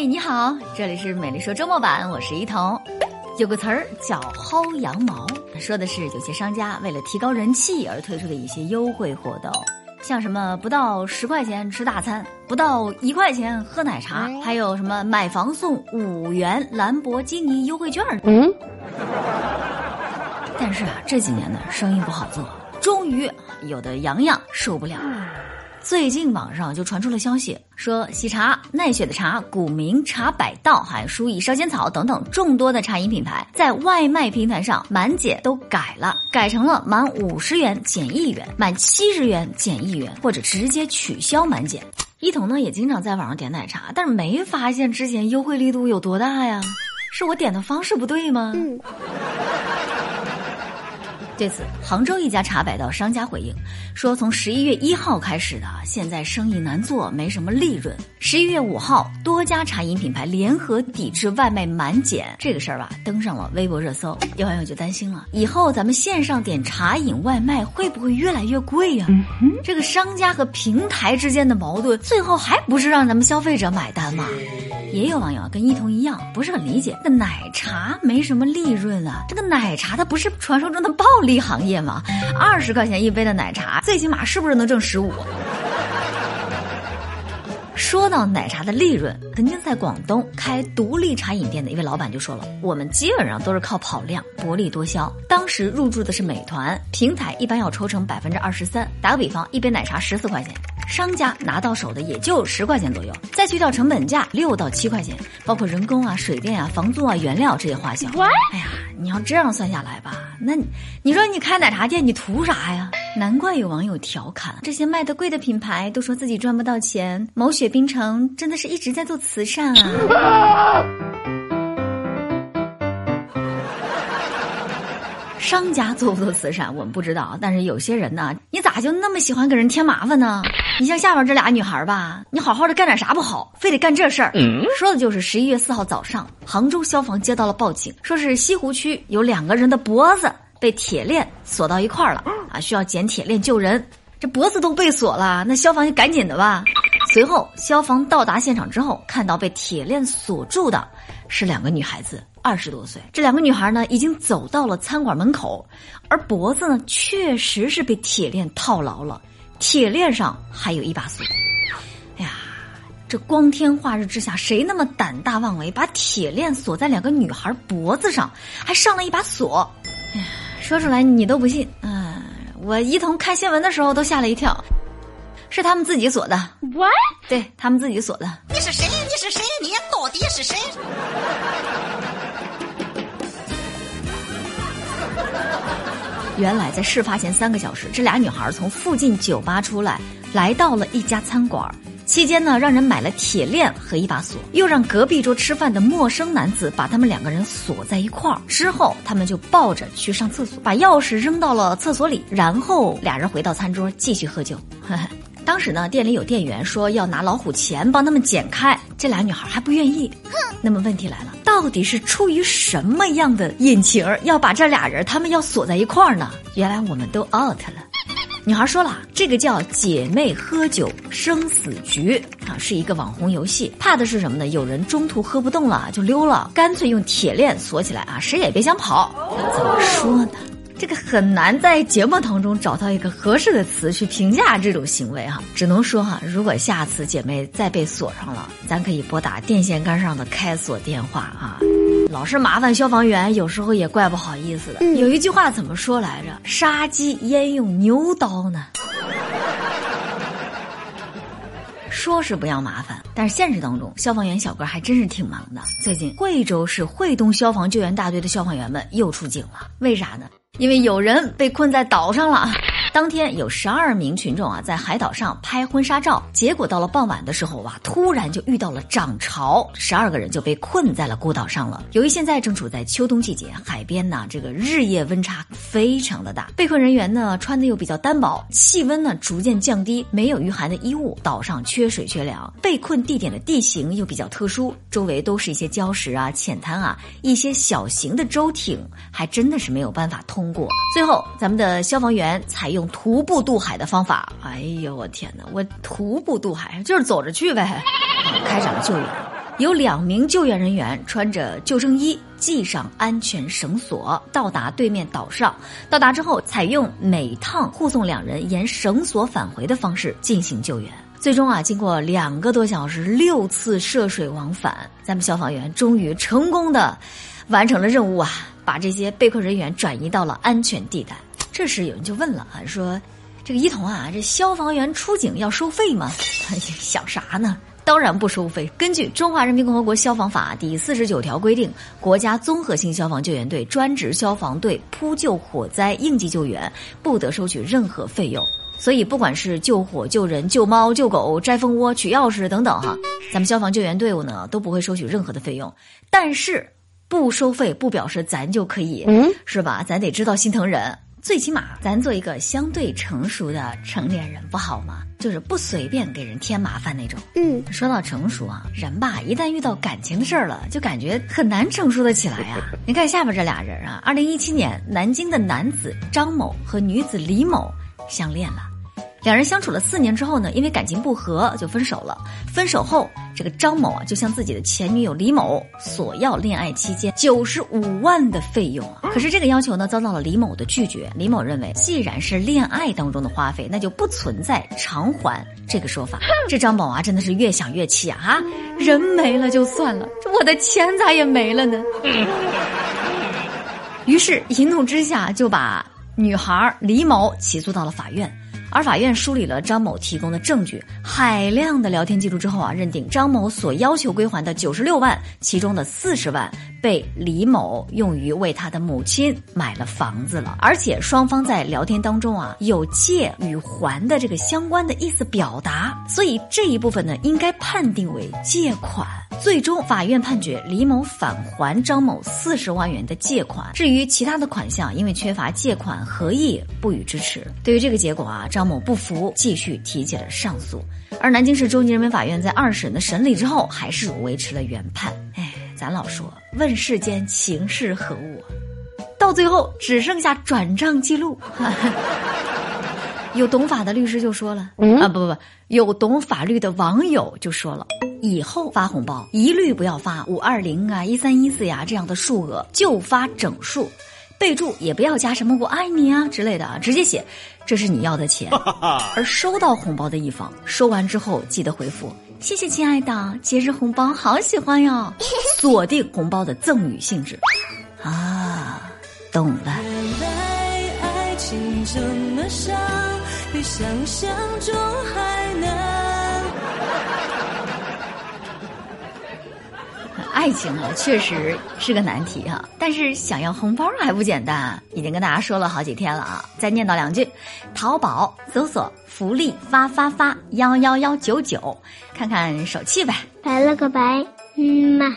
嗨，你好，这里是美丽说周末版，我是一彤。有个词儿叫薅羊毛，说的是有些商家为了提高人气而推出的一些优惠活动，像什么不到十块钱吃大餐，不到一块钱喝奶茶，还有什么买房送五元兰博基尼优惠券。嗯。但是啊，这几年呢，生意不好做，终于有的洋洋受不了。最近网上就传出了消息，说喜茶、奈雪的茶、古茗、茶百道、还有舒逸、烧仙草等等众多的茶饮品牌，在外卖平台上满减都改了，改成了满五十元减一元，满七十元减一元，或者直接取消满减。一彤呢也经常在网上点奶茶，但是没发现之前优惠力度有多大呀？是我点的方式不对吗？嗯对此，杭州一家茶百道商家回应说，从十一月一号开始的，现在生意难做，没什么利润。十一月五号，多家茶饮品牌联合抵制外卖满减这个事儿吧，登上了微博热搜。有网友就担心了，以后咱们线上点茶饮外卖会不会越来越贵呀？这个商家和平台之间的矛盾，最后还不是让咱们消费者买单吗？也有网友跟一彤一样，不是很理解，那奶茶没什么利润啊，这个奶茶它不是传说中的暴利。行业嘛，二十块钱一杯的奶茶，最起码是不是能挣十五？说到奶茶的利润，曾经在广东开独立茶饮店的一位老板就说了：“我们基本上都是靠跑量，薄利多销。当时入驻的是美团平台，一般要抽成百分之二十三。打个比方，一杯奶茶十四块钱，商家拿到手的也就十块钱左右，再去掉成本价六到七块钱，包括人工啊、水电啊、房租啊、原料这些花销。哎呀，你要这样算下来吧，那你说你开奶茶店，你图啥呀？”难怪有网友调侃：这些卖的贵的品牌都说自己赚不到钱，某雪冰城真的是一直在做慈善啊！商家做不做慈善我们不知道，但是有些人呢，你咋就那么喜欢给人添麻烦呢？你像下边这俩女孩吧，你好好的干点啥不好，非得干这事儿。说的就是十一月四号早上，杭州消防接到了报警，说是西湖区有两个人的脖子。被铁链锁到一块儿了啊！需要捡铁链救人，这脖子都被锁了，那消防就赶紧的吧。随后，消防到达现场之后，看到被铁链锁住的是两个女孩子，二十多岁。这两个女孩呢，已经走到了餐馆门口，而脖子呢，确实是被铁链套牢了，铁链上还有一把锁。哎呀，这光天化日之下，谁那么胆大妄为，把铁链锁在两个女孩脖子上，还上了一把锁？哎呀！说出来你都不信，嗯，我一同看新闻的时候都吓了一跳，是他们自己锁的。What？对他们自己锁的。你是谁？你是谁？你到底是谁？原来在事发前三个小时，这俩女孩从附近酒吧出来，来到了一家餐馆。期间呢，让人买了铁链和一把锁，又让隔壁桌吃饭的陌生男子把他们两个人锁在一块儿。之后，他们就抱着去上厕所，把钥匙扔到了厕所里，然后俩人回到餐桌继续喝酒。当时呢，店里有店员说要拿老虎钳帮他们剪开，这俩女孩还不愿意。哼，那么问题来了，到底是出于什么样的隐情要把这俩人他们要锁在一块儿呢？原来我们都 out 了。女孩说了，这个叫姐妹喝酒生死局啊，是一个网红游戏。怕的是什么呢？有人中途喝不动了就溜了，干脆用铁链锁起来啊，谁也别想跑。怎么说呢？这个很难在节目当中找到一个合适的词去评价这种行为哈，只能说哈，如果下次姐妹再被锁上了，咱可以拨打电线杆上的开锁电话啊。老是麻烦消防员，有时候也怪不好意思的。有一句话怎么说来着？杀鸡焉用牛刀呢？说是不要麻烦，但是现实当中，消防员小哥还真是挺忙的。最近，惠州市惠东消防救援大队的消防员们又出警了，为啥呢？因为有人被困在岛上了。当天有十二名群众啊，在海岛上拍婚纱照，结果到了傍晚的时候啊，突然就遇到了涨潮，十二个人就被困在了孤岛上了。由于现在正处在秋冬季节，海边呢这个日夜温差非常的大，被困人员呢穿的又比较单薄，气温呢逐渐降低，没有御寒的衣物，岛上缺水缺粮，被困地点的地形又比较特殊，周围都是一些礁石啊、浅滩啊，一些小型的舟艇还真的是没有办法通过。最后，咱们的消防员采用。用徒步渡海的方法，哎呦我天哪！我徒步渡海就是走着去呗，开展了救援。有两名救援人员穿着救生衣，系上安全绳索，到达对面岛上。到达之后，采用每趟护送两人沿绳索返回的方式进行救援。最终啊，经过两个多小时、六次涉水往返，咱们消防员终于成功的完成了任务啊，把这些被困人员转移到了安全地带。这时有人就问了啊，说这个一彤啊，这消防员出警要收费吗？想啥呢？当然不收费。根据《中华人民共和国消防法》第四十九条规定，国家综合性消防救援队、专职消防队扑救火灾、应急救援不得收取任何费用。所以，不管是救火、救人、救猫、救狗、摘蜂窝、取钥匙等等，哈，咱们消防救援队伍呢都不会收取任何的费用。但是，不收费不表示咱就可以，嗯是吧？咱得知道心疼人。最起码，咱做一个相对成熟的成年人不好吗？就是不随便给人添麻烦那种。嗯，说到成熟啊，人吧，一旦遇到感情的事儿了，就感觉很难成熟的起来啊。你看下边这俩人啊，二零一七年，南京的男子张某和女子李某相恋了。两人相处了四年之后呢，因为感情不和就分手了。分手后，这个张某啊就向自己的前女友李某索要恋爱期间九十五万的费用啊。可是这个要求呢遭到了李某的拒绝。李某认为，既然是恋爱当中的花费，那就不存在偿还这个说法。这张某啊真的是越想越气啊！啊，人没了就算了，这我的钱咋也没了呢？于是一怒之下就把女孩李某起诉到了法院。而法院梳理了张某提供的证据，海量的聊天记录之后啊，认定张某所要求归还的九十六万，其中的四十万被李某用于为他的母亲买了房子了，而且双方在聊天当中啊有借与还的这个相关的意思表达，所以这一部分呢应该判定为借款。最终，法院判决李某返还张某四十万元的借款。至于其他的款项，因为缺乏借款合意，不予支持。对于这个结果啊，张某不服，继续提起了上诉。而南京市中级人民法院在二审的审理之后，还是维持了原判。哎，咱老说问世间情是何物，到最后只剩下转账记录。有懂法的律师就说了啊，不不不，有懂法律的网友就说了。以后发红包一律不要发五二零啊、一三一四呀这样的数额，就发整数，备注也不要加什么“我爱你”啊之类的啊，直接写这是你要的钱。而收到红包的一方，收完之后记得回复“谢谢亲爱的，节日红包好喜欢哟”，锁定红包的赠与性质。啊，懂了。原来爱情这么伤，比想象中还难。爱情啊，确实是个难题哈，但是想要红包还不简单。已经跟大家说了好几天了啊，再念叨两句：淘宝搜索“福利发发发幺幺幺九九”，看看手气呗。拜了个拜，嗯嘛。